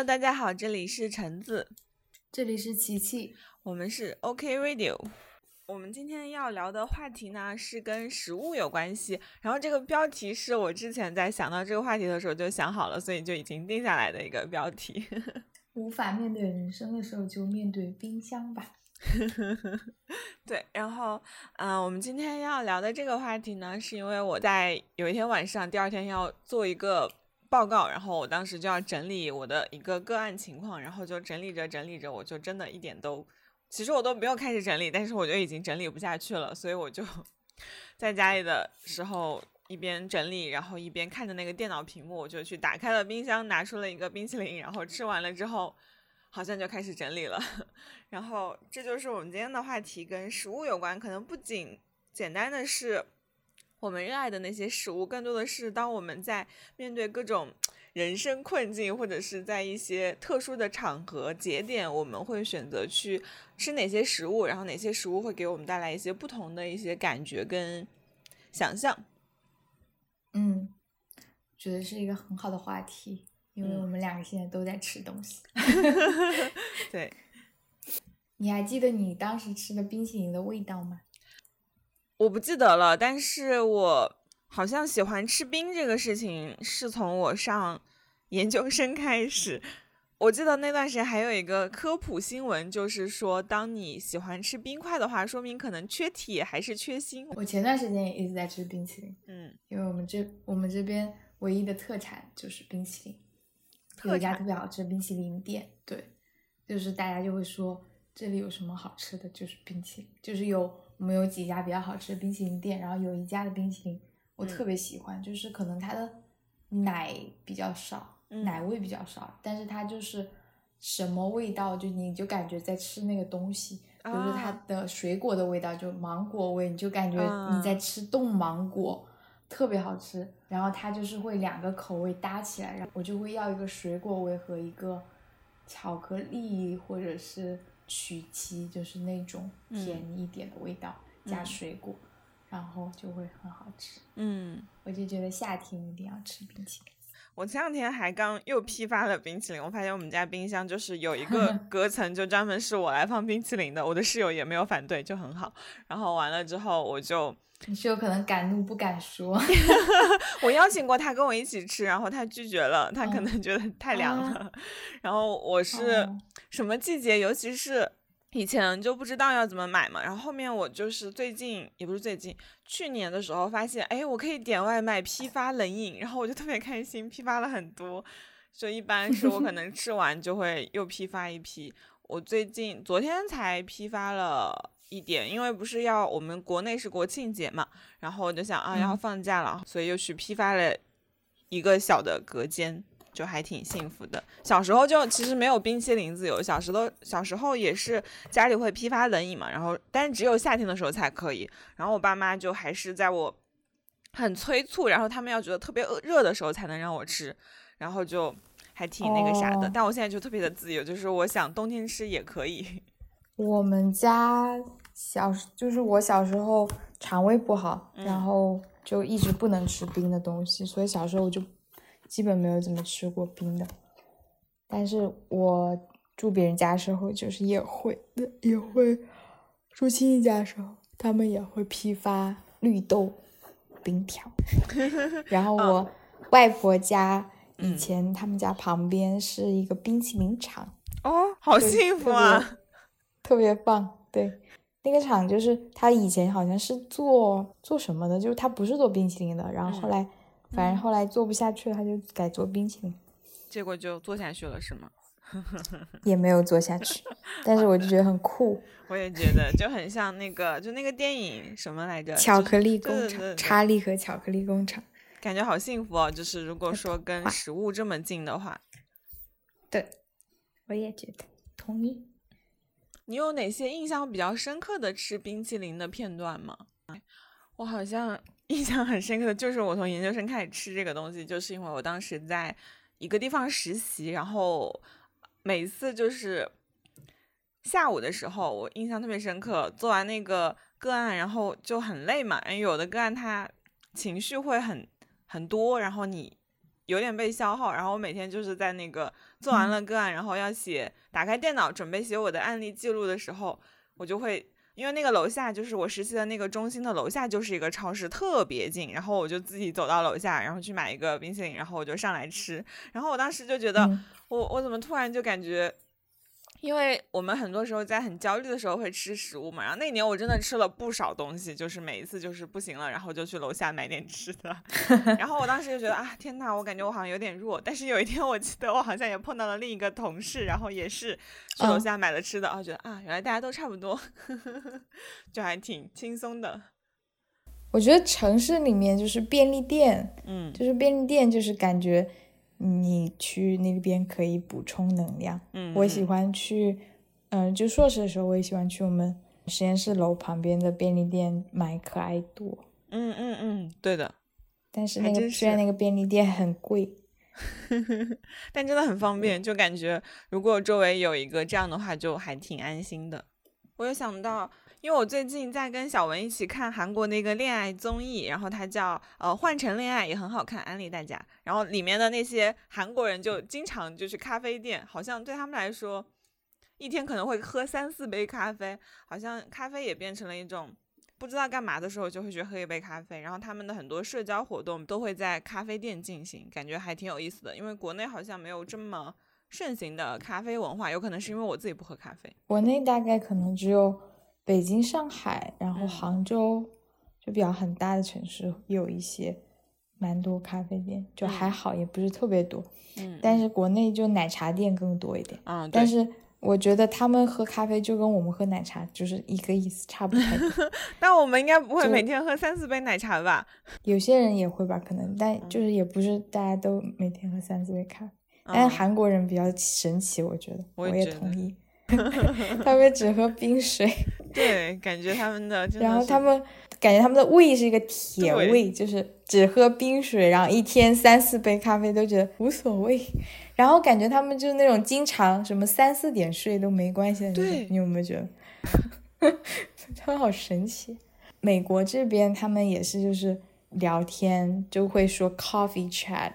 Hello，大家好，这里是橙子，这里是琪琪，我们是 OK Radio。我们今天要聊的话题呢是跟食物有关系，然后这个标题是我之前在想到这个话题的时候就想好了，所以就已经定下来的一个标题。无法面对人生的时候，就面对冰箱吧。对，然后，嗯，我们今天要聊的这个话题呢，是因为我在有一天晚上，第二天要做一个报告，然后我当时就要整理我的一个个案情况，然后就整理着整理着，我就真的一点都，其实我都没有开始整理，但是我就已经整理不下去了，所以我就 在家里的时候一边整理，然后一边看着那个电脑屏幕，我就去打开了冰箱，拿出了一个冰淇淋，然后吃完了之后。好像就开始整理了，然后这就是我们今天的话题，跟食物有关。可能不仅简单的是我们热爱的那些食物，更多的是当我们在面对各种人生困境，或者是在一些特殊的场合节点，我们会选择去吃哪些食物，然后哪些食物会给我们带来一些不同的一些感觉跟想象。嗯，觉得是一个很好的话题。因为我们两个现在都在吃东西，对，你还记得你当时吃的冰淇淋的味道吗？我不记得了，但是我好像喜欢吃冰这个事情是从我上研究生开始。我记得那段时间还有一个科普新闻，就是说，当你喜欢吃冰块的话，说明可能缺铁还是缺锌。我前段时间也一直在吃冰淇淋，嗯，因为我们这我们这边唯一的特产就是冰淇淋。有一家特别好吃的冰淇淋店，对，就是大家就会说这里有什么好吃的，就是冰淇淋，就是有我们有几家比较好吃的冰淇淋店，然后有一家的冰淇淋我特别喜欢，就是可能它的奶比较少，奶味比较少，但是它就是什么味道，就你就感觉在吃那个东西，比如说它的水果的味道，就芒果味，你就感觉你在吃冻芒果。特别好吃，然后它就是会两个口味搭起来，然后我就会要一个水果味和一个巧克力或者是曲奇，就是那种甜一点的味道加水果，然后就会很好吃。嗯，我就觉得夏天一定要吃冰淇淋。我前两天还刚又批发了冰淇淋，我发现我们家冰箱就是有一个 隔层，就专门是我来放冰淇淋的。我的室友也没有反对，就很好。然后完了之后我就。你是有可能敢怒不敢说，我邀请过他跟我一起吃，然后他拒绝了，他可能觉得太凉了。然后我是什么季节，尤其是以前就不知道要怎么买嘛，然后后面我就是最近也不是最近，去年的时候发现，哎，我可以点外卖批发冷饮，然后我就特别开心，批发了很多。就一般是我可 能吃完就会又批发一批，我最近昨天才批发了。一点，因为不是要我们国内是国庆节嘛，然后我就想啊要放假了，所以又去批发了一个小的隔间，就还挺幸福的。小时候就其实没有冰淇淋自由，小时候小时候也是家里会批发冷饮嘛，然后但是只有夏天的时候才可以，然后我爸妈就还是在我很催促，然后他们要觉得特别热的时候才能让我吃，然后就还挺那个啥的。但我现在就特别的自由，就是我想冬天吃也可以。我们家。小就是我小时候肠胃不好，然后就一直不能吃冰的东西，所以小时候我就基本没有怎么吃过冰的。但是我住别人家的时候，就是也会 也会住亲戚家的时候，他们也会批发绿豆冰条。然后我外婆家以前他们家旁边是一个冰淇淋厂，哦，好幸福啊，特别棒，对。那个厂就是他以前好像是做做什么的，就是他不是做冰淇淋的，然后后来反正后来做不下去了，他就改做冰淇淋，结果就做下去了是吗？也没有做下去，但是我就觉得很酷。我也觉得就很像那个就那个电影什么来着？巧克力工厂，查理和巧克力工厂，感觉好幸福哦。就是如果说跟食物这么近的话，对，我也觉得同意。你有哪些印象比较深刻的吃冰淇淋的片段吗？我好像印象很深刻的就是我从研究生开始吃这个东西，就是因为我当时在一个地方实习，然后每次就是下午的时候，我印象特别深刻。做完那个个案，然后就很累嘛，因为有的个案他情绪会很很多，然后你。有点被消耗。然后我每天就是在那个做完了个案，然后要写，打开电脑准备写我的案例记录的时候，我就会。因为那个楼下就是我实习的那个中心的楼下就是一个超市，特别近。然后我就自己走到楼下，然后去买一个冰淇淋，然后我就上来吃。然后我当时就觉得，我我怎么突然就感觉。因为我们很多时候在很焦虑的时候会吃食物嘛，然后那年我真的吃了不少东西，就是每一次就是不行了，然后就去楼下买点吃的。然后我当时就觉得啊，天呐，我感觉我好像有点弱。但是有一天我记得我好像也碰到了另一个同事，然后也是去楼下买了吃的，然后觉得啊，原来大家都差不多，就还挺轻松的。我觉得城市里面就是便利店，嗯，就是便利店就是感觉。你去那边可以补充能量。嗯，我喜欢去，嗯，就硕士的时候，我也喜欢去我们实验室楼旁边的便利店买可爱多。嗯嗯嗯，对的。但是那个虽然那个便利店很贵，但真的很方便，就感觉如果周围有一个这样的话，就还挺安心的。我有想到。因为我最近在跟小文一起看韩国那个恋爱综艺，然后它叫呃换乘恋爱，也很好看，安利大家。然后里面的那些韩国人就经常就去咖啡店，好像对他们来说，一天可能会喝三四杯咖啡，好像咖啡也变成了一种不知道干嘛的时候就会去喝一杯咖啡。然后他们的很多社交活动都会在咖啡店进行，感觉还挺有意思的。因为国内好像没有这么盛行的咖啡文化，有可能是因为我自己不喝咖啡。国内大概可能只有。北京、上海，然后杭州，就比较很大的城市，有一些蛮多咖啡店，就还好，也不是特别多。嗯，但是国内就奶茶店更多一点。嗯，但是我觉得他们喝咖啡就跟我们喝奶茶就是一个意思，差不太多。但我们应该不会每天喝三四杯奶茶吧？有些人也会吧，可能，但就是也不是大家都每天喝三四杯咖啡。但是韩国人比较神奇，我觉得，我也同意。他们只喝冰水，对，感觉他们的，然后他们感觉他们的胃是一个铁胃，就是只喝冰水，然后一天三四杯咖啡都觉得无所谓，然后感觉他们就是那种经常什么三四点睡都没关系的那种，你有没有觉得？他们好神奇。美国这边他们也是，就是聊天就会说 coffee chat，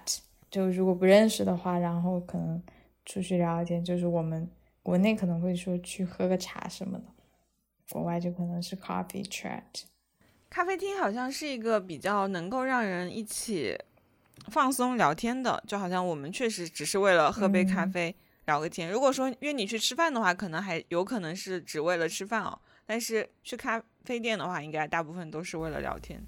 就如果不认识的话，然后可能出去聊聊天，就是我们。国内可能会说去喝个茶什么的，国外就可能是 coffee chat。咖啡厅好像是一个比较能够让人一起放松聊天的，就好像我们确实只是为了喝杯咖啡聊个天。如果说约你去吃饭的话，可能还有可能是只为了吃饭哦。但是去咖啡店的话，应该大部分都是为了聊天。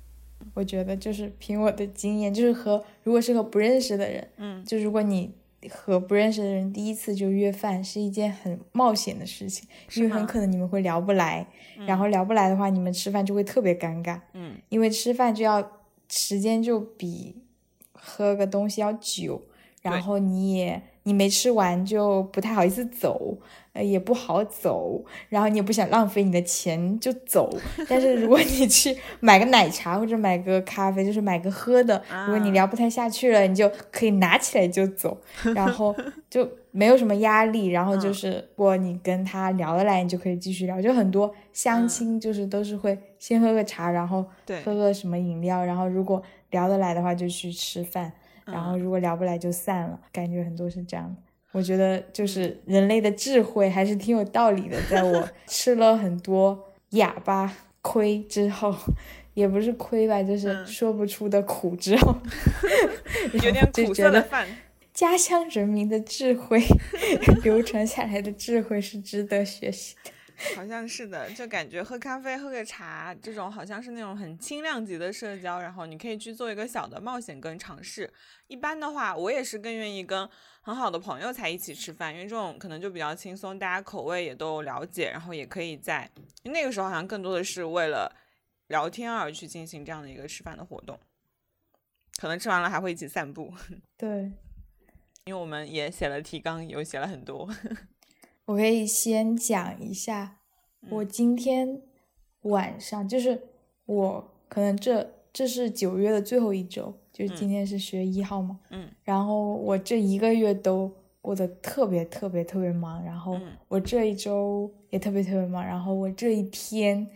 我觉得就是凭我的经验，就是和如果是和不认识的人，嗯，就如果你。和不认识的人第一次就约饭是一件很冒险的事情，因为很可能你们会聊不来，然后聊不来的话，你们吃饭就会特别尴尬。嗯，因为吃饭就要时间就比喝个东西要久，然后你也你没吃完就不太好意思走。也不好走，然后你也不想浪费你的钱就走。但是如果你去 买个奶茶或者买个咖啡，就是买个喝的，如果你聊不太下去了，你就可以拿起来就走，然后就没有什么压力。然后就是，如果你跟他聊得来，你就可以继续聊。就很多相亲就是都是会先喝个茶，然后喝个什么饮料，然后如果聊得来的话就去吃饭，然后如果聊不来就散了。感觉很多是这样的。我觉得就是人类的智慧还是挺有道理的。在我 吃了很多哑巴亏之后，也不是亏吧，就是说不出的苦之后，有点苦涩的饭。家乡人民的智慧，流传下来的智慧是值得学习的。好像是的，就感觉喝咖啡、喝个茶这种，好像是那种很轻量级的社交，然后你可以去做一个小的冒险跟尝试。一般的话，我也是更愿意跟很好的朋友才一起吃饭，因为这种可能就比较轻松，大家口味也都了解，然后也可以在那个时候好像更多的是为了聊天而去进行这样的一个吃饭的活动。可能吃完了还会一起散步。对，因为我们也写了提纲，有写了很多。我可以先讲一下，我今天晚上就是我可能这这是九月的最后一周，就是今天是十月一号嘛，嗯，然后我这一个月都过得特别特别特别忙，然后我这一周也特别特别忙，然后我这一天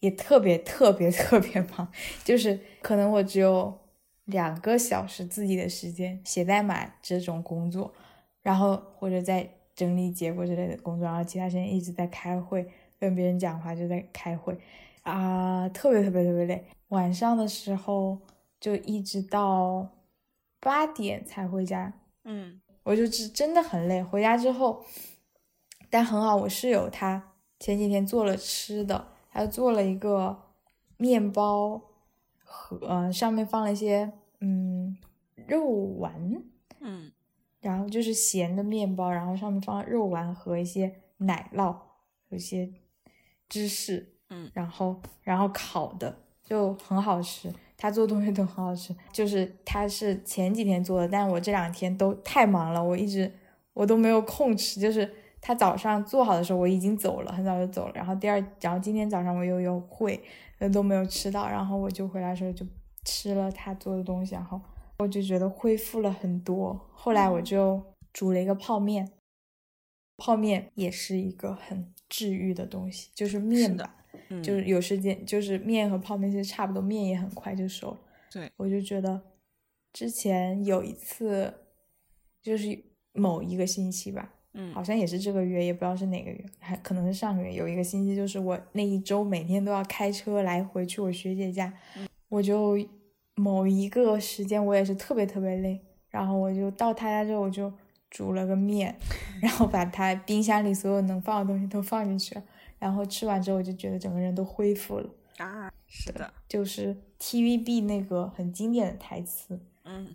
也特别特别特别忙，就是可能我只有两个小时自己的时间写代码这种工作，然后或者在整理结果之类的工作，然后其他时间一直在开会，跟别人讲话就在开会，啊，特别特别特别累。晚上的时候就一直到八点才回家，嗯，我就是真的很累。回家之后，但很好，我室友他前几天做了吃的，他做了一个面包和呃上面放了一些嗯肉丸，嗯，然后就是咸的面包，然后上面放了肉丸和一些奶酪，有些芝士，嗯，然后然后烤的。就很好吃，他做东西都很好吃。就是他是前几天做的，但我这两天都太忙了，我一直我都没有空吃。就是他早上做好的时候，我已经走了，很早就走了。然后第二，然后今天早上我又有会，都没有吃到。然后我就回来的时候就吃了他做的东西，然后我就觉得恢复了很多。后来我就煮了一个泡面，泡面也是一个很治愈的东西，就是面的。就是有时间，就是面和泡面其实差不多，面也很快就熟了。对，我就觉得之前有一次，就是某一个星期吧，嗯，好像也是这个月，也不知道是哪个月，还可能是上个月。有一个星期，就是我那一周每天都要开车来回去我学姐家，我就某一个时间我也是特别特别累，然后我就到他家之后，我就煮了个面，然后把他冰箱里所有能放的东西都放进去了。然后吃完之后，我就觉得整个人都恢复了啊！是的，就是 TVB 那个很经典的台词，嗯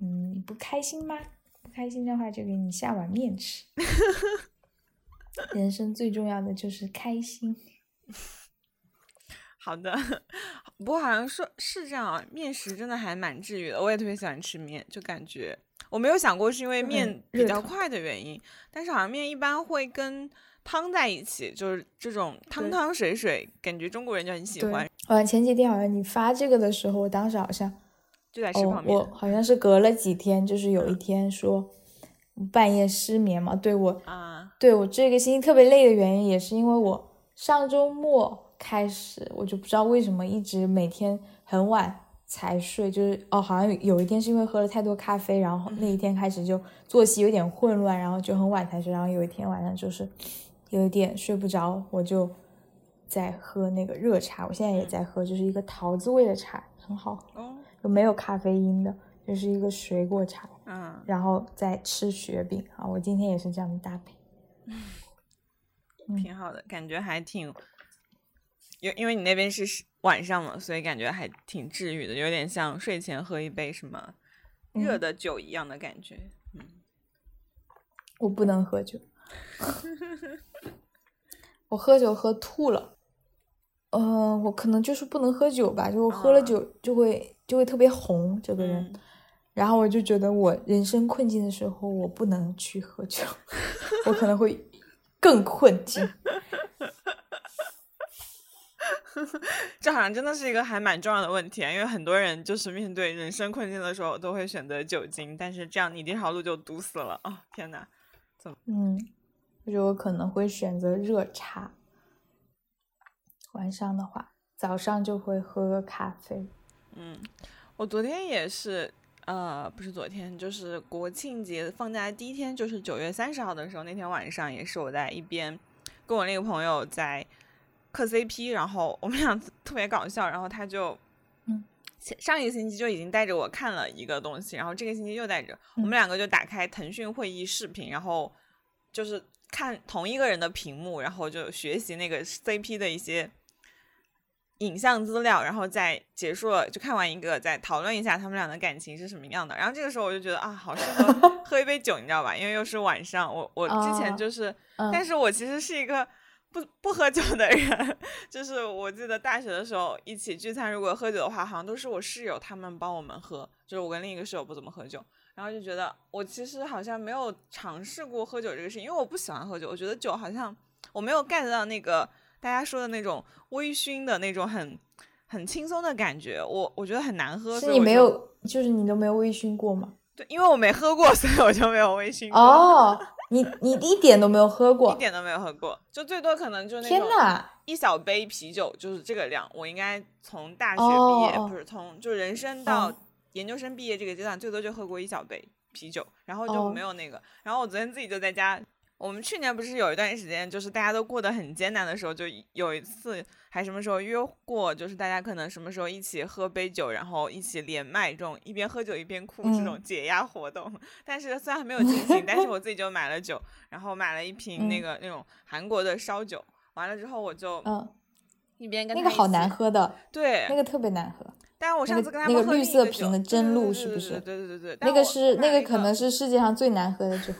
嗯，不开心吗？不开心的话就给你下碗面吃。人生最重要的就是开心。好的，不过好像说是这样啊，面食真的还蛮治愈的。我也特别喜欢吃面，就感觉我没有想过是因为面比较快的原因，但是好像面一般会跟。汤在一起，就是这种汤汤水水，感觉中国人就很喜欢。呃，前几天好像你发这个的时候，我当时好像就在吃泡面。我好像是隔了几天，就是有一天说半夜失眠嘛。对我啊，对我这个星期特别累的原因，也是因为我上周末开始，我就不知道为什么一直每天很晚才睡，就是哦，好像有一天是因为喝了太多咖啡，然后那一天开始就作息有点混乱，然后就很晚才睡，然后有一天晚上就是。有点睡不着，我就在喝那个热茶。我现在也在喝，就是一个桃子味的茶，很好喝，就没有咖啡因的，就是一个水果茶。嗯，然后再吃雪饼啊，我今天也是这样的搭配，挺好的，感觉还挺，因因为你那边是晚上嘛，所以感觉还挺治愈的，有点像睡前喝一杯什么热的酒一样的感觉。嗯，我不能喝酒。我喝酒喝吐了，嗯，我可能就是不能喝酒吧，就我喝了酒就会就会特别红这个人，然后我就觉得我人生困境的时候我不能去喝酒，我可能会更困境。这好像真的是一个还蛮重要的问题啊，因为很多人就是面对人生困境的时候都会选择酒精，但是这样你这条路就堵死了啊！天哪，怎么？嗯。我觉得我可能会选择热茶。晚上的话，早上就会喝个咖啡。嗯，我昨天也是，呃，不是昨天，就是国庆节放假第一天，就是九月三十号的时候，那天晚上也是我在一边跟我那个朋友在磕 CP，然后我们俩特别搞笑，然后他就，嗯，上一个星期就已经带着我看了一个东西，然后这个星期又带着我们两个就打开腾讯会议视频，然后就是。看同一个人的屏幕，然后就学习那个 CP 的一些影像资料，然后再结束了，就看完一个，再讨论一下他们俩的感情是什么样的。然后这个时候我就觉得啊，好适合 喝一杯酒，你知道吧？因为又是晚上，我我之前就是，但是我其实是一个不不喝酒的人，就是我记得大学的时候一起聚餐，如果喝酒的话，好像都是我室友他们帮我们喝，就是我跟另一个室友不怎么喝酒。然后就觉得我其实好像没有尝试过喝酒这个事情，因为我不喜欢喝酒。我觉得酒好像我没有 get 到那个大家说的那种微醺的那种很很轻松的感觉。我我觉得很难喝。是你没有，就是你都没有微醺过吗？对，因为我没喝过，所以我就没有微醺过。哦，你你一点都没有喝过，一点都没有喝过，就最多可能就那种一小杯啤酒就是这个量。我应该从大学毕业，不是从就人生到。研究生毕业这个阶段，最多就喝过一小杯啤酒，然后就没有那个。然后我昨天自己就在家。我们去年不是有一段时间，就是大家都过得很艰难的时候，就有一次还什么时候约过，就是大家可能什么时候一起喝杯酒，然后一起连麦这种一边喝酒一边哭这种解压活动。但是虽然还没有进行，但是我自己就买了酒，然后买了一瓶那个那种韩国的烧酒。完了之后我就嗯，一边跟那个好难喝的，对，那个特别难喝。但是我上次跟他们喝那个绿色瓶的真露是不是？对对对对，那个是那个可能是世界上最难喝的酒。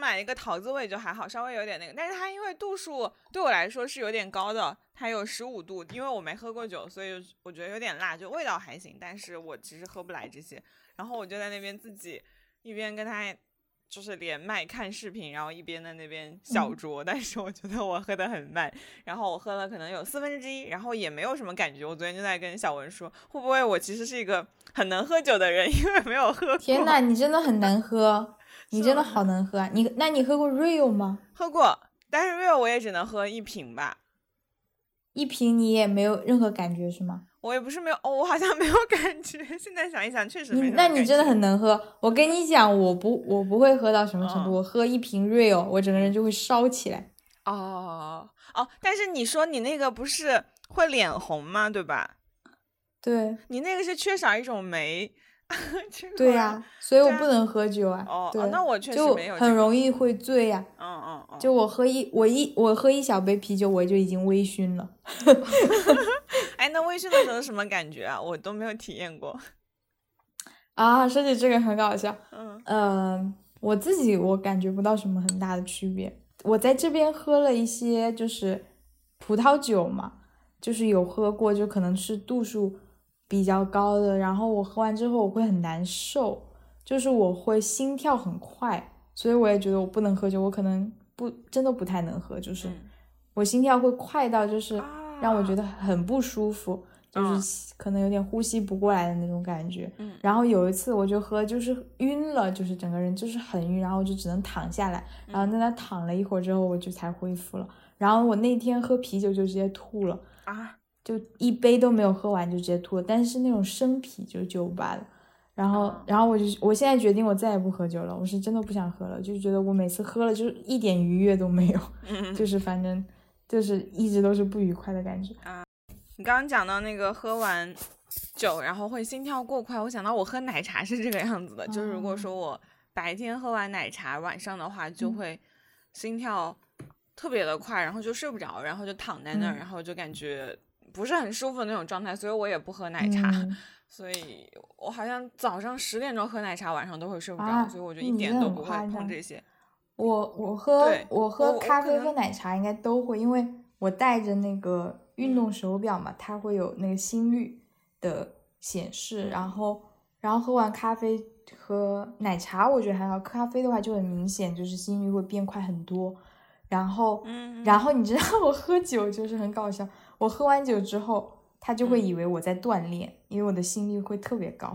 我买一个桃子味就还好，稍微有点那个，但是它因为度数对我来说是有点高的，它有十五度，因为我没喝过酒，所以我觉得有点辣，就味道还行，但是我其实喝不来这些。然后我就在那边自己一边跟他就是连麦看视频，然后一边在那边小酌，但是我觉得我喝的很慢，然后我喝了可能有四分之一，然后也没有什么感觉。我昨天就在跟小文说，会不会我其实是一个很能喝酒的人，因为没有喝过。天呐，你真的很能喝。你真的好能喝啊！你那你喝过 real 吗？喝过，但是 real 我也只能喝一瓶吧。一瓶你也没有任何感觉是吗？我也不是没有，哦，我好像没有感觉。现在想一想，确实没。那你真的很能喝。我跟你讲，我不我不会喝到什么程度。我喝一瓶 real，我整个人就会烧起来。哦哦，但是你说你那个不是会脸红吗？对吧？对。你那个是缺少一种酶。对呀，所以我不能喝酒啊。哦，对，那我确实没有，很容易会醉呀。嗯嗯嗯。就我喝一我一我喝一小杯啤酒，我就已经微醺了。哎，那微醺的时候什么感觉啊？我都没有体验过。啊，说起这个很搞笑。嗯嗯，我自己我感觉不到什么很大的区别。我在这边喝了一些就是葡萄酒嘛，就是有喝过，就可能是度数。比较高的，然后我喝完之后我会很难受，就是我会心跳很快，所以我也觉得我不能喝酒，我可能不真的不太能喝，就是我心跳会快到就是让我觉得很不舒服，就是可能有点呼吸不过来的那种感觉。然后有一次我就喝就是晕了，就是整个人就是很晕，然后我就只能躺下来，然后在那躺了一会儿之后我就才恢复了。然后我那天喝啤酒就直接吐了啊。就一杯都没有喝完就直接吐了，但是那种生啤就酒吧的，然后然后我就我现在决定我再也不喝酒了，我是真的不想喝了，就是觉得我每次喝了就是一点愉悦都没有，就是反正就是一直都是不愉快的感觉。啊。你刚刚讲到那个喝完酒然后会心跳过快，我想到我喝奶茶是这个样子的，就是如果说我白天喝完奶茶，晚上的话就会心跳特别的快，然后就睡不着，然后就躺在那儿，然后就感觉。不是很舒服的那种状态，所以我也不喝奶茶，所以我好像早上十点钟喝奶茶，晚上都会睡不着，所以我就一点都不会碰这些。我我喝我喝咖啡和奶茶应该都会，因为我带着那个运动手表嘛，它会有那个心率的显示，然后然后喝完咖啡和奶茶，我觉得还好，咖啡的话就很明显，就是心率会变快很多。然后，然后你知道 我喝酒就是很搞笑。我喝完酒之后，他就会以为我在锻炼，因为我的心率会特别高，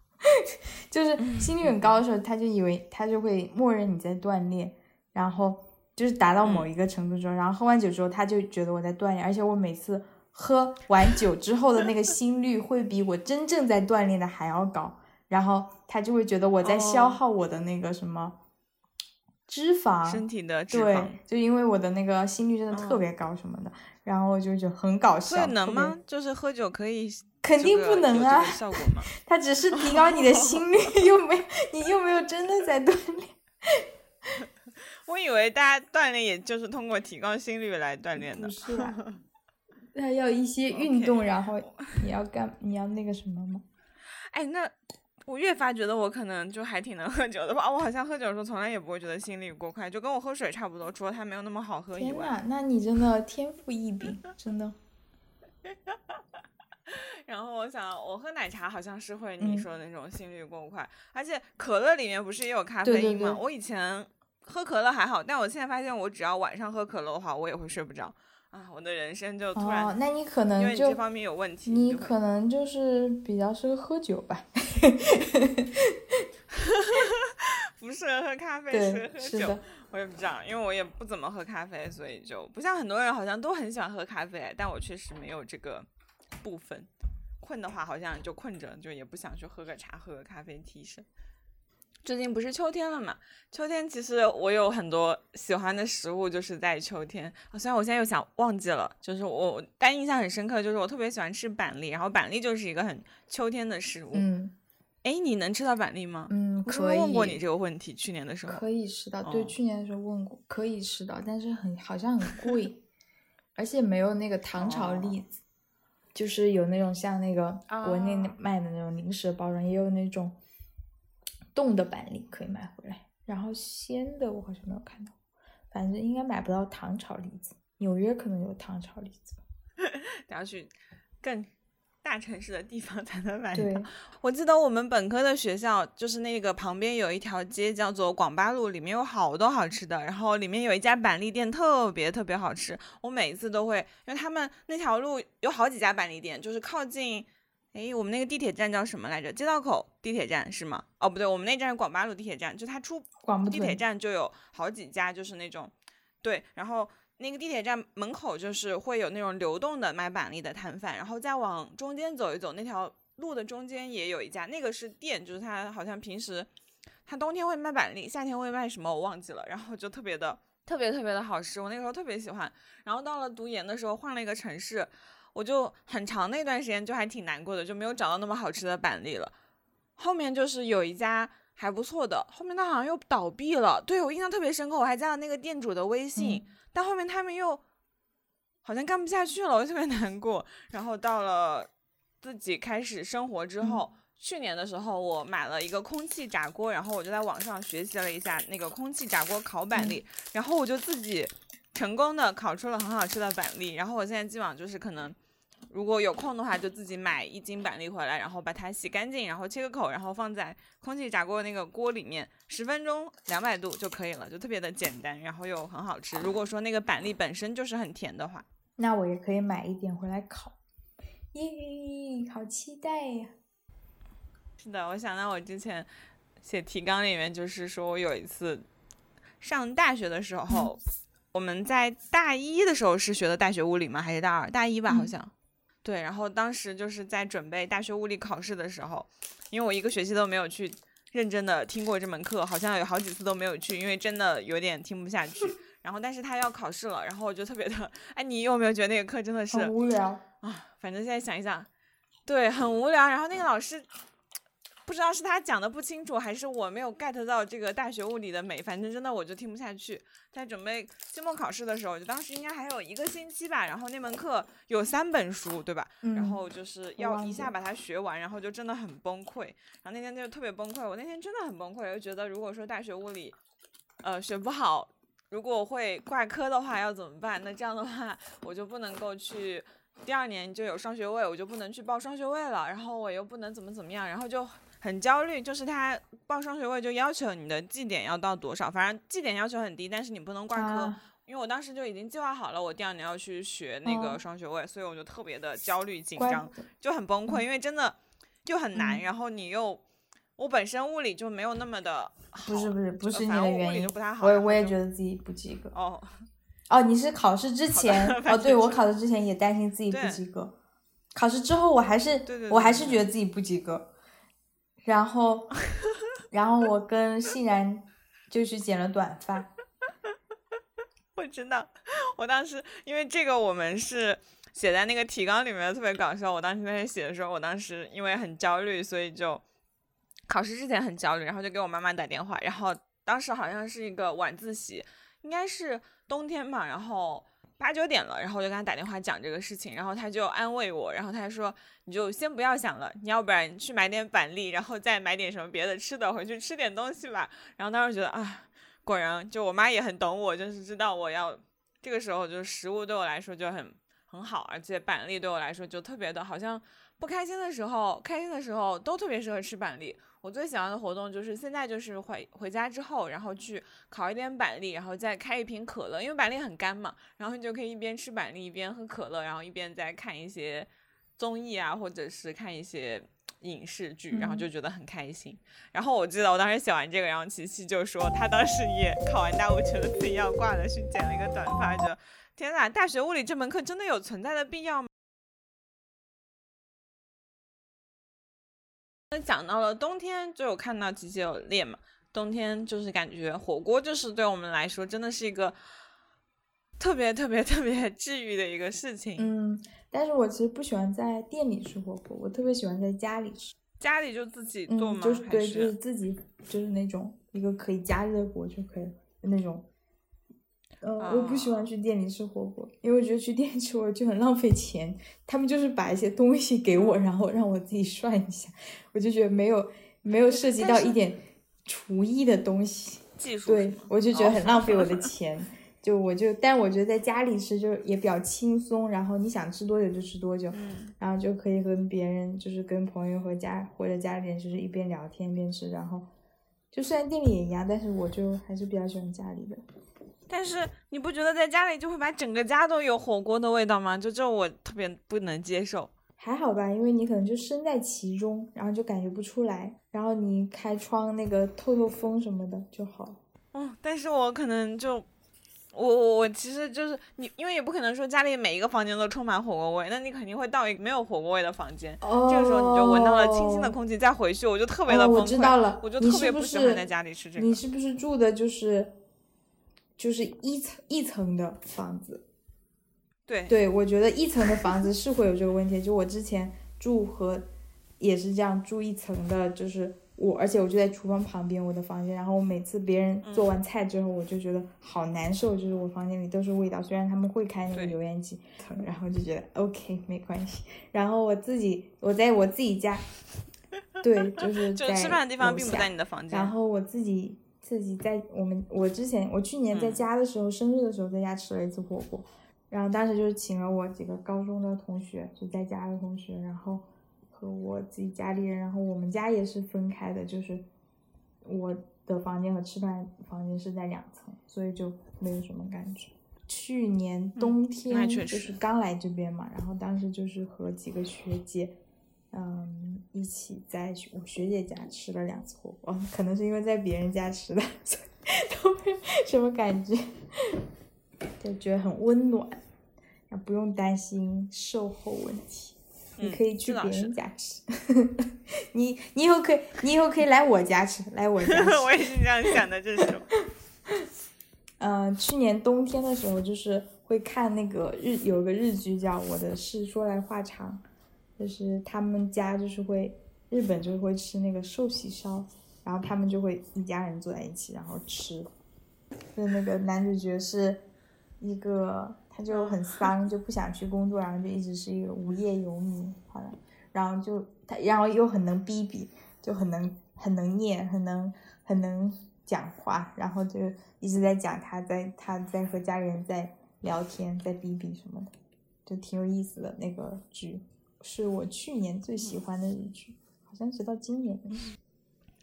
就是心率很高的时候，他就以为他就会默认你在锻炼，然后就是达到某一个程度之后，然后喝完酒之后，他就觉得我在锻炼，而且我每次喝完酒之后的那个心率会比我真正在锻炼的还要高，然后他就会觉得我在消耗我的那个什么脂肪，身体的脂肪，对，就因为我的那个心率真的特别高什么的。然后就就很搞笑。会能吗？就是喝酒可以？肯定不能啊！效果吗？它只是提高你的心率，又没你又没有真的在锻炼。我以为大家锻炼也就是通过提高心率来锻炼的。不是啊，那要一些运动，然后你要干你要那个什么吗？哎，那。我越发觉得我可能就还挺能喝酒的吧，我好像喝酒的时候从来也不会觉得心率过快，就跟我喝水差不多，除了它没有那么好喝以外。天那你真的天赋异禀，真的。然后我想，我喝奶茶好像是会你说的那种心率过快，而且可乐里面不是也有咖啡因吗？我以前喝可乐还好，但我现在发现我只要晚上喝可乐的话，我也会睡不着。啊，我的人生就突然，哦，那你可能因为这方面有问题，你可能就是比较适合喝酒吧，不适合喝咖啡，适合喝酒，我也不知道，因为我也不怎么喝咖啡，所以就不像很多人好像都很喜欢喝咖啡，但我确实没有这个部分。困的话，好像就困着，就也不想去喝个茶、喝个咖啡提神。最近不是秋天了嘛？秋天其实我有很多喜欢的食物，就是在秋天。虽然我现在又想忘记了，就是我但印象很深刻，就是我特别喜欢吃板栗，然后板栗就是一个很秋天的食物。嗯，哎，你能吃到板栗吗？嗯，可以。问过你这个问题，去年的时候可以吃到。对，去年的时候问过，可以吃到，但是很好像很贵，而且没有那个糖炒栗子，就是有那种像那个国内卖的那种零食包装，也有那种。冻的板栗可以买回来，然后鲜的我好像没有看到，反正应该买不到糖炒栗子。纽约可能有糖炒栗子，等下去更大城市的地方才能买到。我记得我们本科的学校就是那个旁边有一条街叫做广八路，里面有好多好吃的，然后里面有一家板栗店特别特别好吃，我每一次都会，因为他们那条路有好几家板栗店，就是靠近。哎，我们那个地铁站叫什么来着？街道口地铁站是吗？哦，不对，我们那站是广八路地铁站，就它出地铁站就有好几家，就是那种，对，然后那个地铁站门口就是会有那种流动的卖板栗的摊贩，然后再往中间走一走，那条路的中间也有一家，那个是店，就是他好像平时他冬天会卖板栗，夏天会卖什么我忘记了，然后就特别的特别特别的好吃，我那个时候特别喜欢，然后到了读研的时候换了一个城市。我就很长那段时间就还挺难过的，就没有找到那么好吃的板栗了。后面就是有一家还不错的，后面他好像又倒闭了。对我印象特别深刻，我还加了那个店主的微信，但后面他们又好像干不下去了，我特别难过。然后到了自己开始生活之后，去年的时候我买了一个空气炸锅，然后我就在网上学习了一下那个空气炸锅烤板栗，然后我就自己成功的烤出了很好吃的板栗。然后我现在基本上就是可能。如果有空的话，就自己买一斤板栗回来，然后把它洗干净，然后切个口，然后放在空气炸锅那个锅里面，十分钟两百度就可以了，就特别的简单，然后又很好吃。如果说那个板栗本身就是很甜的话，那我也可以买一点回来烤。耶，好期待呀！是的，我想到我之前写提纲里面，就是说我有一次上大学的时候，我们在大一的时候是学的大学物理吗？还是大二？大一吧，好像。对，然后当时就是在准备大学物理考试的时候，因为我一个学期都没有去认真的听过这门课，好像有好几次都没有去，因为真的有点听不下去。然后，但是他要考试了，然后我就特别的，哎，你有没有觉得那个课真的是无聊啊？反正现在想一想，对，很无聊。然后那个老师。不知道是他讲的不清楚，还是我没有 get 到这个大学物理的美。反正真的我就听不下去。在准备期末考试的时候，就当时应该还有一个星期吧。然后那门课有三本书，对吧？然后就是要一下把它学完，然后就真的很崩溃。然后那天就特别崩溃。我那天真的很崩溃，就觉得如果说大学物理，呃，学不好，如果会挂科的话要怎么办？那这样的话，我就不能够去第二年就有双学位，我就不能去报双学位了。然后我又不能怎么怎么样，然后就。很焦虑，就是他报双学位就要求你的绩点要到多少，反正绩点要求很低，但是你不能挂科。因为我当时就已经计划好了，我第二年要去学那个双学位，所以我就特别的焦虑紧张，就很崩溃，因为真的就很难。然后你又，我本身物理就没有那么的好，不是不是不是你的原因，我我也觉得自己不及格。哦哦，你是考试之 前哦？对我考试之前也担心自己不及格，考试之后我还是我还是觉得自己不及格。然后，然后我跟欣然就去剪了短发。我知道，我当时因为这个，我们是写在那个提纲里面，特别搞笑。我当时在写的时候，我当时因为很焦虑，所以就考试之前很焦虑，然后就给我妈妈打电话。然后当时好像是一个晚自习，应该是冬天嘛，然后。八九点了，然后我就跟他打电话讲这个事情，然后他就安慰我，然后他说你就先不要想了，你要不然去买点板栗，然后再买点什么别的吃的回去吃点东西吧。然后当时觉得啊，果然就我妈也很懂我，就是知道我要这个时候就食物对我来说就很很好，而且板栗对我来说就特别的好像不开心的时候、开心的时候都特别适合吃板栗。我最喜欢的活动就是现在就是回回家之后，然后去烤一点板栗，然后再开一瓶可乐，因为板栗很干嘛，然后你就可以一边吃板栗一边喝可乐，然后一边再看一些综艺啊，或者是看一些影视剧，然后就觉得很开心。然后我记得我当时写完这个，然后琪琪就说他当时也考完大物，觉得自己要挂了，去剪了一个短发，觉得天呐，大学物理这门课真的有存在的必要吗？那讲到了冬天，就有看到集结有列嘛。冬天就是感觉火锅，就是对我们来说真的是一个特别特别特别治愈的一个事情。嗯，但是我其实不喜欢在店里吃火锅，我特别喜欢在家里吃。家里就自己做吗？就是对，就是自己，就是那种一个可以加热锅就可以了那种。嗯，我不喜欢去店里吃火锅，因为我觉得去店里吃我就很浪费钱。他们就是把一些东西给我，然后让我自己涮一下，我就觉得没有没有涉及到一点厨艺的东西。技术对，我就觉得很浪费我的钱。就我就，但我觉得在家里吃就也比较轻松，然后你想吃多久就吃多久，然后就可以跟别人，就是跟朋友和家或者家里人，就是一边聊天一边吃，然后就虽然店里也一样，但是我就还是比较喜欢家里的。但是你不觉得在家里就会把整个家都有火锅的味道吗？就这我特别不能接受。还好吧，因为你可能就身在其中，然后就感觉不出来。然后你开窗那个透透风什么的就好。哦，但是我可能就我我我其实就是你，因为也不可能说家里每一个房间都充满火锅味，那你肯定会到一个没有火锅味的房间。哦。这个时候你就闻到了清新的空气，再回去我就特别的崩溃。我知道了。我就特别不喜欢在家里吃这个。你是不是住的就是？就是一层一层的房子，对对，我觉得一层的房子是会有这个问题。就我之前住和也是这样住一层的，就是我，而且我就在厨房旁边我的房间。然后我每次别人做完菜之后，我就觉得好难受，就是我房间里都是味道。虽然他们会开那个油烟机，然后就觉得 OK 没关系。然后我自己我在我自己家，对，就是 就吃饭的地方并不在你的房间。然后我自己。自己在我们我之前我去年在家的时候，生日的时候在家吃了一次火锅，然后当时就是请了我几个高中的同学，就在家的同学，然后和我自己家里人，然后我们家也是分开的，就是我的房间和吃饭房间是在两层，所以就没有什么感觉。去年冬天就是刚来这边嘛，然后当时就是和几个学姐。嗯，一起在我学姐家吃了两次火锅，可能是因为在别人家吃的，都没有什么感觉，就觉得很温暖，然后不用担心售后问题。你可以去别人家吃，你你以后可以，你以后可以来我家吃，来我家。我也是这样想的，这是。嗯，去年冬天的时候，就是会看那个日有个日剧叫《我的事说来话长》。就是他们家就是会，日本就会吃那个寿喜烧，然后他们就会一家人坐在一起，然后吃。就那个男主角是一个，他就很丧，就不想去工作，然后就一直是一个无业游民，好了，然后就他，然后又很能逼逼，就很能很能念，很能很能讲话，然后就一直在讲他在他在和家人在聊天，在逼逼什么的，就挺有意思的那个剧。是我去年最喜欢的日剧，好像直到今年。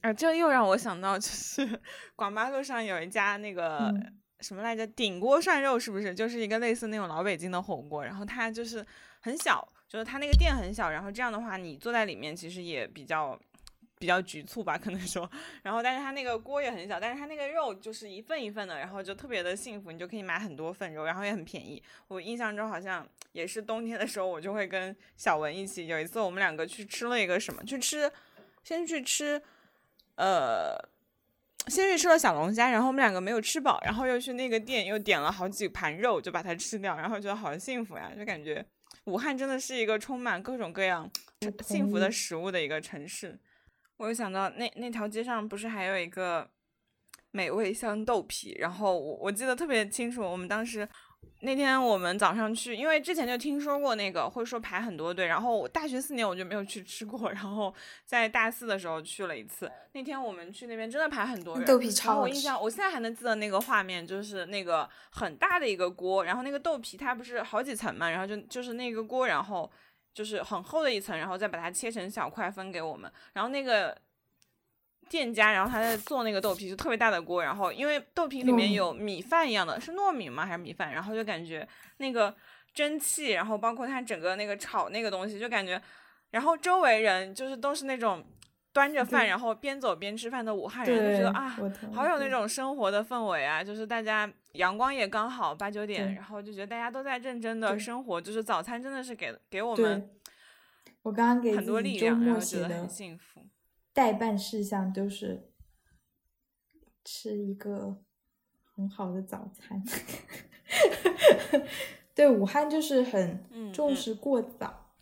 啊，这又让我想到，就是 广八路上有一家那个什么来着，顶锅涮肉，是不是？就是一个类似那种老北京的火锅，然后它就是很小，就是它那个店很小，然后这样的话，你坐在里面其实也比较。比较局促吧，可能说，然后但是它那个锅也很小，但是它那个肉就是一份一份的，然后就特别的幸福，你就可以买很多份肉，然后也很便宜。我印象中好像也是冬天的时候，我就会跟小文一起，有一次我们两个去吃了一个什么，去吃，先去吃，呃，先去吃了小龙虾，然后我们两个没有吃饱，然后又去那个店又点了好几盘肉，就把它吃掉，然后觉得好幸福呀，就感觉武汉真的是一个充满各种各样幸福的食物的一个城市。我又想到那那条街上不是还有一个美味香豆皮，然后我我记得特别清楚，我们当时那天我们早上去，因为之前就听说过那个会说排很多队，然后我大学四年我就没有去吃过，然后在大四的时候去了一次，那天我们去那边真的排很多人，豆皮超我印象我现在还能记得那个画面，就是那个很大的一个锅，然后那个豆皮它不是好几层嘛，然后就就是那个锅，然后。就是很厚的一层，然后再把它切成小块分给我们。然后那个店家，然后他在做那个豆皮，就特别大的锅。然后因为豆皮里面有米饭一样的，是糯米吗？还是米饭？然后就感觉那个蒸汽，然后包括它整个那个炒那个东西，就感觉，然后周围人就是都是那种。端着饭，然后边走边吃饭的武汉人就觉得啊，好有那种生活的氛围啊！就是大家阳光也刚好八九点，然后就觉得大家都在认真的生活。就是早餐真的是给给我们，我刚刚给很多力量，然后觉得很幸福。代办事项都是吃一个很好的早餐。对，武汉就是很重视过早，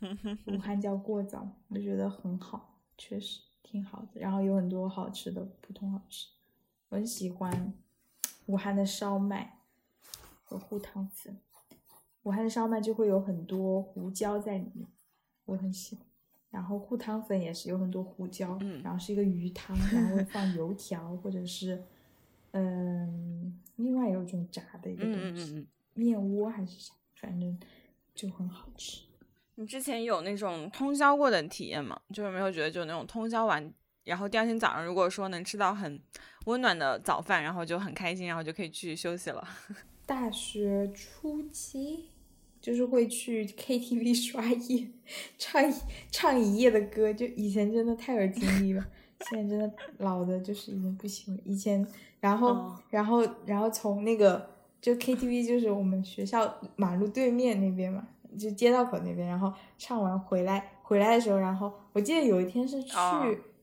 武汉叫过早，我觉得很好，确实挺好的。然后有很多好吃的，普通好吃，我很喜欢武汉的烧麦和糊汤粉。武汉的烧麦就会有很多胡椒在里面，我很喜欢。然后糊汤粉也是有很多胡椒，然后是一个鱼汤，然后会放油条或者是，嗯，另外有一种炸的一个东西，面窝还是啥，反正就很好吃。你之前有那种通宵过的体验吗？就是没有觉得就那种通宵完，然后第二天早上如果说能吃到很温暖的早饭，然后就很开心，然后就可以去休息了。大学初期。就是会去 KTV 刷夜，唱唱一夜的歌，就以前真的太有精力了，现在真的老的就是已经不行了。以前，然后，然后，然后从那个就 KTV 就是我们学校马路对面那边嘛，就街道口那边，然后唱完回来，回来的时候，然后我记得有一天是去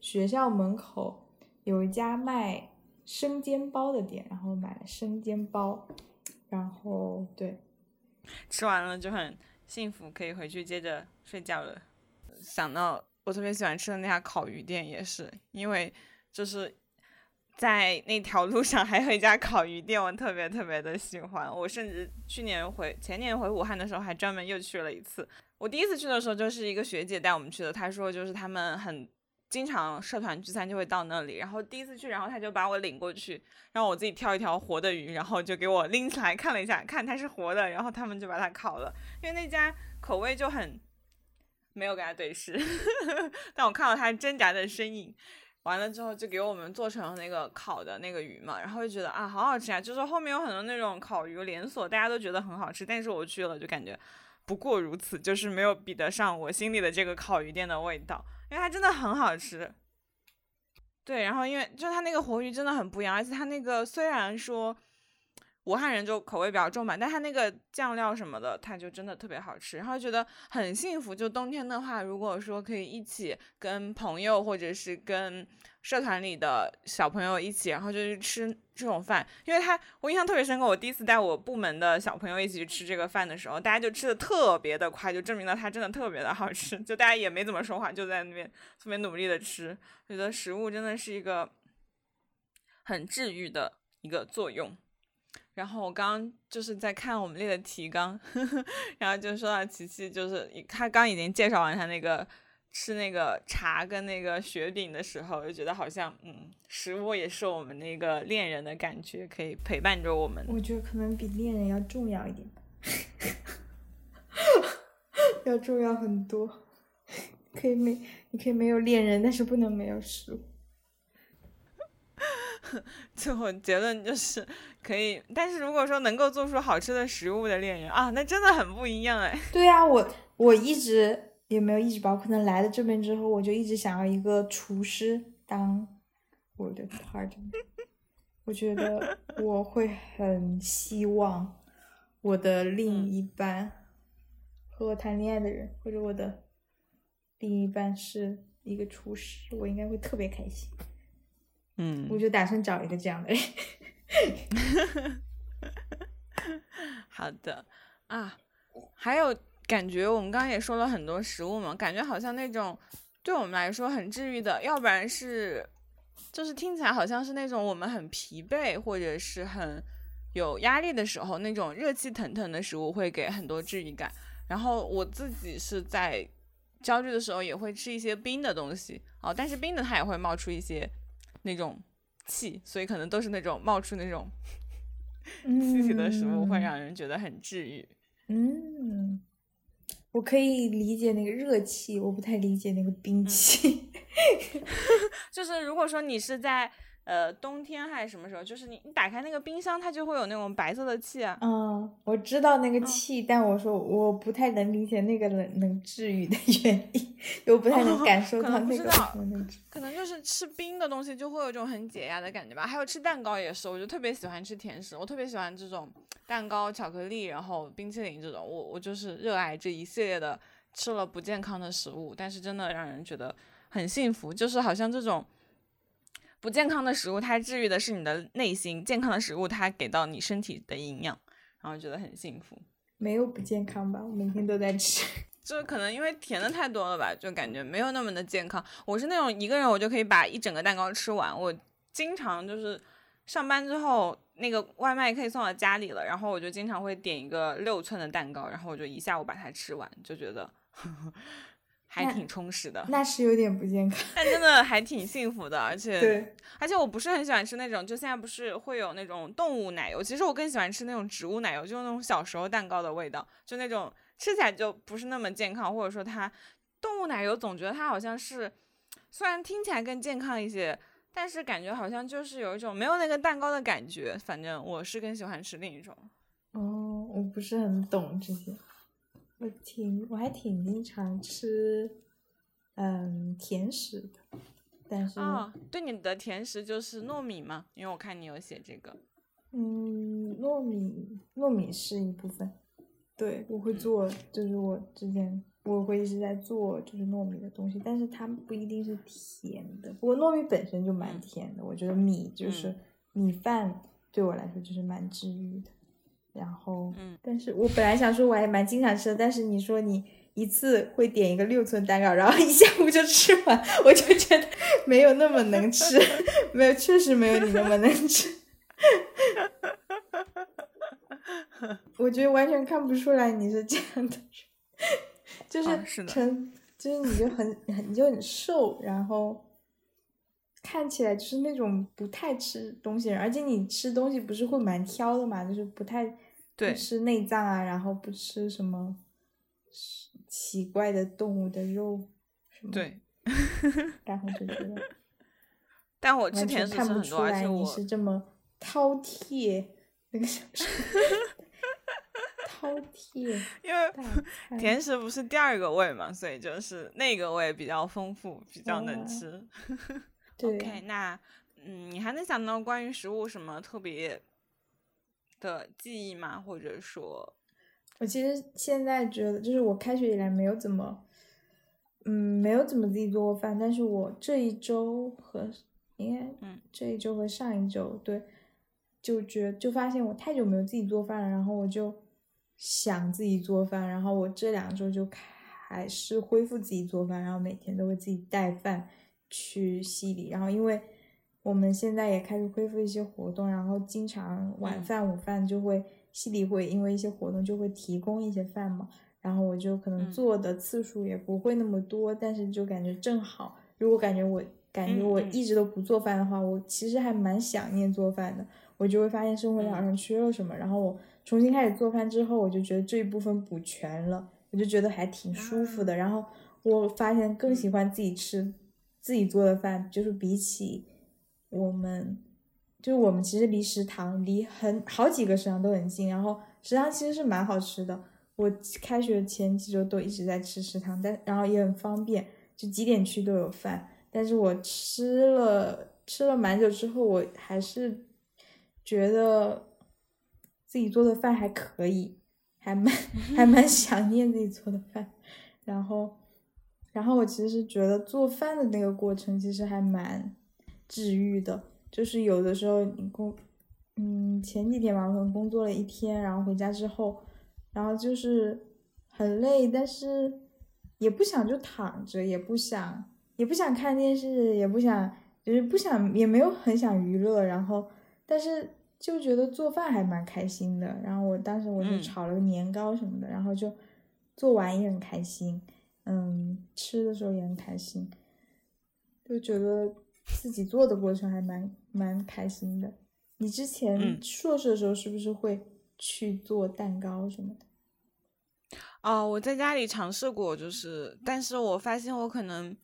学校门口有一家卖生煎包的店，然后买了生煎包，然后对。吃完了就很幸福，可以回去接着睡觉了。想到我特别喜欢吃的那家烤鱼店，也是因为就是在那条路上还有一家烤鱼店，我特别特别的喜欢。我甚至去年回前年回武汉的时候，还专门又去了一次。我第一次去的时候就是一个学姐带我们去的，她说就是他们很。经常社团聚餐就会到那里，然后第一次去，然后他就把我领过去，让我自己挑一条活的鱼，然后就给我拎起来看了一下，看它是活的，然后他们就把它烤了。因为那家口味就很没有跟他对视，但我看到他挣扎的身影，完了之后就给我们做成那个烤的那个鱼嘛，然后就觉得啊好好吃啊，就是后面有很多那种烤鱼连锁，大家都觉得很好吃，但是我去了就感觉不过如此，就是没有比得上我心里的这个烤鱼店的味道。因为它真的很好吃，对，然后因为就它那个活鱼真的很不一样，而且它那个虽然说武汉人就口味比较重嘛，但他那个酱料什么的，他就真的特别好吃，然后觉得很幸福。就冬天的话，如果说可以一起跟朋友或者是跟社团里的小朋友一起，然后就去吃这种饭，因为他我印象特别深刻。我第一次带我部门的小朋友一起去吃这个饭的时候，大家就吃的特别的快，就证明了它真的特别的好吃。就大家也没怎么说话，就在那边特别努力的吃。觉得食物真的是一个很治愈的一个作用。然后我刚刚就是在看我们列的提纲，呵 呵然后就说到琪琪，就是他刚已经介绍完他那个。吃那个茶跟那个雪饼的时候，就觉得好像，嗯，食物也是我们那个恋人的感觉，可以陪伴着我们。我觉得可能比恋人要重要一点，要重要很多。可以没，你可以没有恋人，但是不能没有食物。最后结论就是可以，但是如果说能够做出好吃的食物的恋人啊，那真的很不一样哎。对啊，我我一直。也没有一直包，可能来了这边之后，我就一直想要一个厨师当我的 partner。我觉得我会很希望我的另一半和我谈恋爱的人，或者我的另一半是一个厨师，我应该会特别开心。嗯，我就打算找一个这样的人。好的啊，还有。感觉我们刚刚也说了很多食物嘛，感觉好像那种对我们来说很治愈的，要不然是就是听起来好像是那种我们很疲惫或者是很有压力的时候，那种热气腾腾的食物会给很多治愈感。然后我自己是在焦虑的时候也会吃一些冰的东西哦，但是冰的它也会冒出一些那种气，所以可能都是那种冒出那种气体的食物会让人觉得很治愈。嗯。我可以理解那个热气，我不太理解那个冰气。就是如果说你是在。呃，冬天还是什么时候？就是你，你打开那个冰箱，它就会有那种白色的气啊。嗯，我知道那个气，但我说我不太能理解那个能能治愈的 原因，我不太能感受到那个。可能就是吃冰的东西就会有一种很解压的感觉吧。还有吃蛋糕也是，我就特别喜欢吃甜食，我特别喜欢这种蛋糕、巧克力，然后冰淇淋这种，我我就是热爱这一系列的吃了不健康的食物，但是真的让人觉得很幸福，就是好像这种不健康的食物，它治愈的是你的内心；健康的食物，它给到你身体的营养，然后觉得很幸福。没有不健康吧？我每天都在吃。就是可能因为甜的太多了吧，就感觉没有那么的健康。我是那种一个人我就可以把一整个蛋糕吃完。我经常就是上班之后，那个外卖可以送到家里了，然后我就经常会点一个六寸的蛋糕，然后我就一下午把它吃完，就觉得 还挺充实的。那是有点不健康，但真的还挺幸福的，而且对，而且我不是很喜欢吃那种，就现在不是会有那种动物奶油，其实我更喜欢吃那种植物奶油，就是那种小时候蛋糕的味道，就那种。吃起来就不是那么健康，或者说它动物奶油总觉得它好像是，虽然听起来更健康一些，但是感觉好像就是有一种没有那个蛋糕的感觉。反正我是更喜欢吃另一种。哦，我不是很懂这些。我挺我还挺经常吃，嗯，甜食的。但是啊，对你的甜食就是糯米吗？因为我看你有写这个。嗯，糯米糯米是一部分。对，我会做，就是我之前我会一直在做，就是糯米的东西，但是它不一定是甜的。不过糯米本身就蛮甜的，我觉得米就是米饭对我来说就是蛮治愈的。然后，嗯，但是我本来想说我还蛮经常吃的，但是你说你一次会点一个六寸蛋糕，然后一下午就吃完，我就觉得没有那么能吃，没有，确实没有你那么能吃。我觉得完全看不出来你是这样的人，就是成，就是你就很很你就很瘦，然后看起来就是那种不太吃东西人，而且你吃东西不是会蛮挑的嘛，就是不太不吃内脏啊，然后不吃什么奇怪的动物的肉什么，对，然后就觉得，但我之前看不出来你是这么饕餮那个小 说。饕餮，因为甜食不是第二个胃嘛，所以就是那个胃比较丰富，比较能吃。OK，那嗯，你还能想到关于食物什么特别的记忆吗？或者说，我其实现在觉得，就是我开学以来没有怎么，嗯，没有怎么自己做过饭，但是我这一周和应该，嗯，这一周和上一周，对，就觉就发现我太久没有自己做饭了，然后我就。想自己做饭，然后我这两周就开始恢复自己做饭，然后每天都会自己带饭去西里。然后因为我们现在也开始恢复一些活动，然后经常晚饭、午饭就会西里会因为一些活动就会提供一些饭嘛。然后我就可能做的次数也不会那么多，但是就感觉正好。如果感觉我感觉我一直都不做饭的话，我其实还蛮想念做饭的。我就会发现生活好像缺了什么，然后我。重新开始做饭之后，我就觉得这一部分补全了，我就觉得还挺舒服的。然后我发现更喜欢自己吃自己做的饭，就是比起我们，就是我们其实离食堂离很好几个食堂都很近，然后食堂其实是蛮好吃的。我开学前几周都一直在吃食堂，但然后也很方便，就几点去都有饭。但是我吃了吃了蛮久之后，我还是觉得。自己做的饭还可以，还蛮 还蛮想念自己做的饭，然后，然后我其实觉得做饭的那个过程其实还蛮治愈的，就是有的时候你工，嗯，前几天吧，可能工作了一天，然后回家之后，然后就是很累，但是也不想就躺着，也不想也不想看电视，也不想就是不想也没有很想娱乐，然后但是。就觉得做饭还蛮开心的，然后我当时我就炒了个年糕什么的，然后就做完也很开心，嗯，吃的时候也很开心，就觉得自己做的过程还蛮蛮开心的。你之前硕士的时候是不是会去做蛋糕什么的？哦，我在家里尝试过，就是，但是我发现我可能。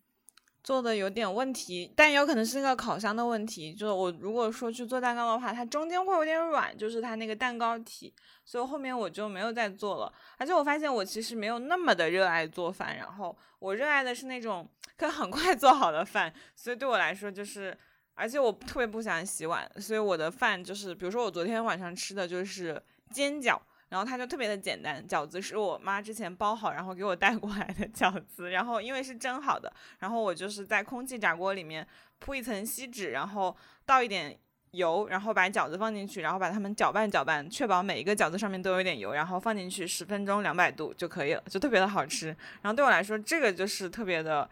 做的有点问题，但有可能是那个烤箱的问题。就我如果说去做蛋糕的话，它中间会有点软，就是它那个蛋糕体，所以后面我就没有再做了。而且我发现我其实没有那么的热爱做饭，然后我热爱的是那种可以很快做好的饭。所以对我来说就是，而且我特别不喜欢洗碗，所以我的饭就是，比如说我昨天晚上吃的就是煎饺，然后它就特别的简单，饺子是我妈之前包好，然后给我带过来的饺子，然后因为是蒸好的，然后我就是在空气炸锅里面铺一层锡纸，然后倒一点油，然后把饺子放进去，然后把它们搅拌搅拌，确保每一个饺子上面都有点油，然后放进去十分钟两百度就可以了，就特别的好吃。然后对我来说，这个就是特别的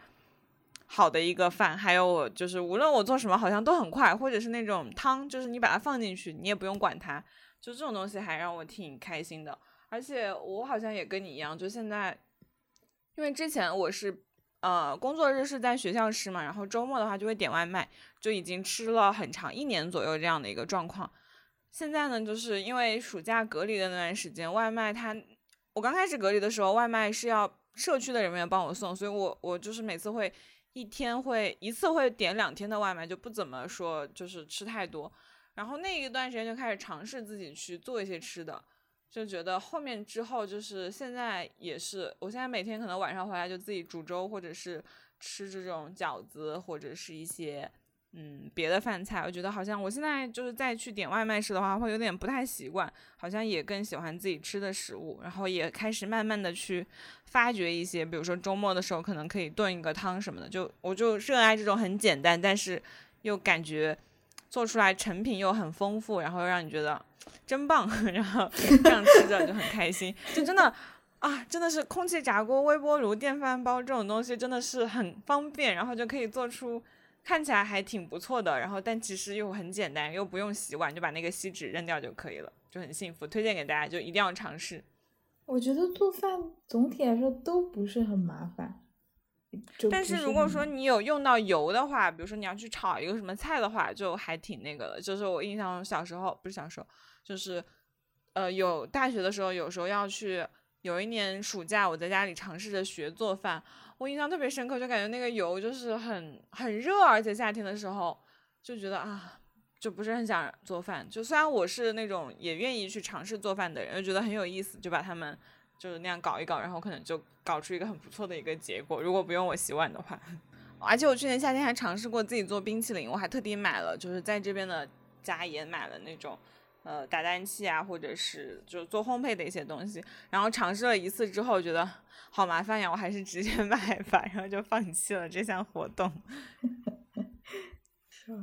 好的一个饭。还有我就是无论我做什么，好像都很快，或者是那种汤，就是你把它放进去，你也不用管它。就这种东西还让我挺开心的，而且我好像也跟你一样，就现在，因为之前我是呃工作日是在学校吃嘛，然后周末的话就会点外卖，就已经吃了很长一年左右这样的一个状况。现在呢，就是因为暑假隔离的那段时间，外卖它我刚开始隔离的时候，外卖是要社区的人员帮我送，所以我我就是每次会一天会一次会点两天的外卖，就不怎么说就是吃太多。然后那一段时间就开始尝试自己去做一些吃的，就觉得后面之后就是现在也是，我现在每天可能晚上回来就自己煮粥，或者是吃这种饺子，或者是一些嗯别的饭菜。我觉得好像我现在就是再去点外卖吃的话，会有点不太习惯，好像也更喜欢自己吃的食物。然后也开始慢慢的去发掘一些，比如说周末的时候可能可以炖一个汤什么的，就我就热爱这种很简单，但是又感觉。做出来成品又很丰富，然后又让你觉得真棒，然后这样吃着就很开心，就真的啊，真的是空气炸锅、微波炉、电饭煲这种东西真的是很方便，然后就可以做出看起来还挺不错的，然后但其实又很简单，又不用洗碗，就把那个锡纸扔掉就可以了，就很幸福，推荐给大家，就一定要尝试。我觉得做饭总体来说都不是很麻烦。但是如果说你有用到油的话，比如说你要去炒一个什么菜的话，就还挺那个的。就是我印象小时候不是小时候，就是呃有大学的时候，有时候要去。有一年暑假，我在家里尝试着学做饭，我印象特别深刻，就感觉那个油就是很很热，而且夏天的时候就觉得啊，就不是很想做饭。就虽然我是那种也愿意去尝试做饭的人，就觉得很有意思，就把它们。就是那样搞一搞，然后可能就搞出一个很不错的一个结果。如果不用我洗碗的话，而且我去年夏天还尝试过自己做冰淇淋，我还特地买了，就是在这边的家也买了那种呃打蛋器啊，或者是就做烘焙的一些东西。然后尝试了一次之后，觉得好麻烦呀，我还是直接 买吧，然后就放弃了这项活动。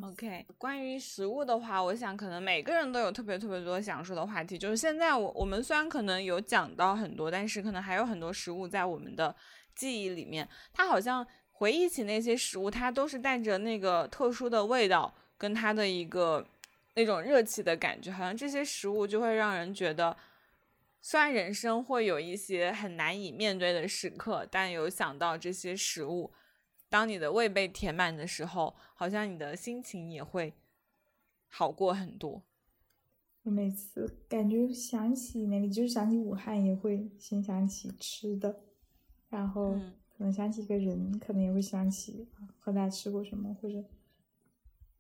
OK，关于食物的话，我想可能每个人都有特别特别多想说的话题。就是现在我我们虽然可能有讲到很多，但是可能还有很多食物在我们的记忆里面。它好像回忆起那些食物，它都是带着那个特殊的味道，跟它的一个那种热气的感觉。好像这些食物就会让人觉得，虽然人生会有一些很难以面对的时刻，但有想到这些食物。当你的胃被填满的时候，好像你的心情也会好过很多。我每次感觉想起那里，就是想起武汉，也会先想起吃的，然后可能想起一个人，可能也会想起和他吃过什么或者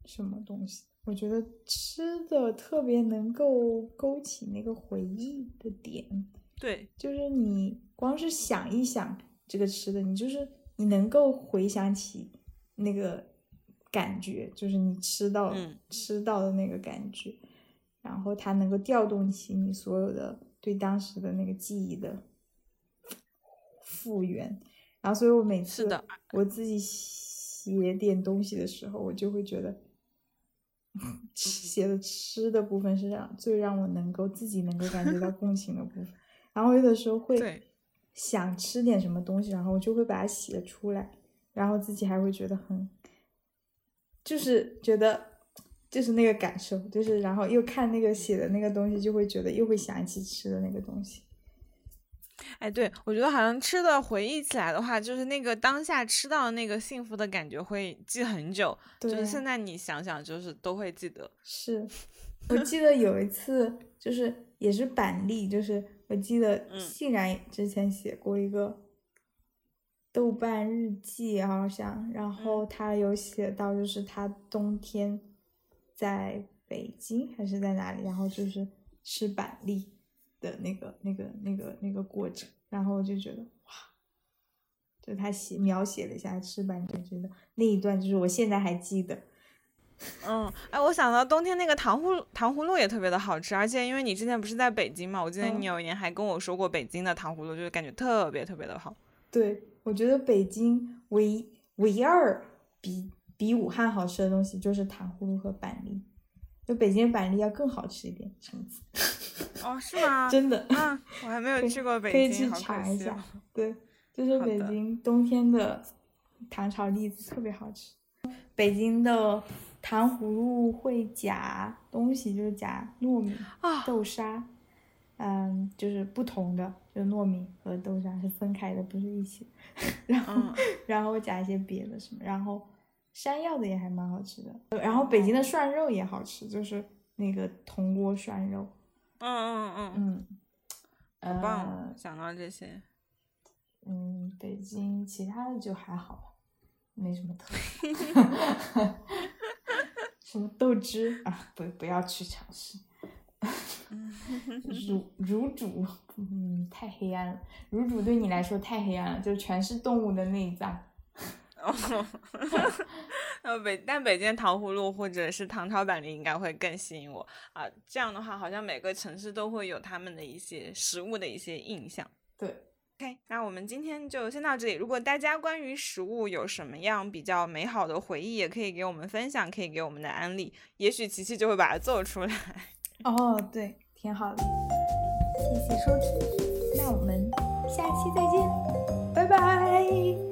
什么东西。我觉得吃的特别能够勾起那个回忆的点。对，就是你光是想一想这个吃的，你就是。你能够回想起那个感觉，就是你吃到吃到的那个感觉，然后它能够调动起你所有的对当时的那个记忆的复原。然后，所以我每次我自己写点东西的时候，我就会觉得写的吃的部分是让最让我能够自己能够感觉到共情的部分。然后有的时候会。想吃点什么东西，然后我就会把它写出来，然后自己还会觉得很，就是觉得就是那个感受，就是然后又看那个写的那个东西，就会觉得又会想起吃的那个东西。哎，对我觉得好像吃的回忆起来的话，就是那个当下吃到那个幸福的感觉会记很久，就是现在你想想就是都会记得。是我记得有一次就是也是板栗，就是。我记得欣然之前写过一个豆瓣日记，好像，然后他有写到，就是他冬天在北京还是在哪里，然后就是吃板栗的那个、那个、那个、那个过程，然后我就觉得哇，就他写描写了一下吃板栗，觉得那一段就是我现在还记得，嗯，哎，我想到冬天那个糖葫糖葫芦也特别的好吃，而且因为你之前不是在北京嘛，我记得你有一年还跟我说过北京的糖葫芦，就是感觉特别特别的好。对，我觉得北京唯唯二比比武汉好吃的东西就是糖葫芦和板栗，就北京板栗要更好吃一点，橙子。哦，是吗？真的。嗯，我还没有去过北京，可以去查一下。对，就是北京冬天的糖炒栗子特别好吃。北京的糖葫芦会夹东西，就是夹糯米、豆沙。嗯，就是不同的，就糯米和豆沙是分开的，不是一起。然后，然后夹一些别的什么，然后山药的也还蛮好吃的。然后北京的涮肉也好吃，就是那个铜锅涮肉。嗯嗯嗯嗯，很棒，想到这些。嗯，北京其他的就还好，没什么特色。什么豆汁啊？不，不要去尝试。乳乳煮，嗯，太黑暗了。乳煮对你来说太黑暗了，就全是动物的内脏。呃，北但北京糖葫芦或者是糖炒板栗应该会更吸引我啊。这样的话，好像每个城市都会有他们的一些食物的一些印象。对，OK，那我们今天就先到这里。如果大家关于食物有什么样比较美好的回忆，也可以给我们分享，可以给我们的安利，也许琪琪就会把它做出来。哦，对，挺好的，谢谢收听，那我们下期再见，拜拜。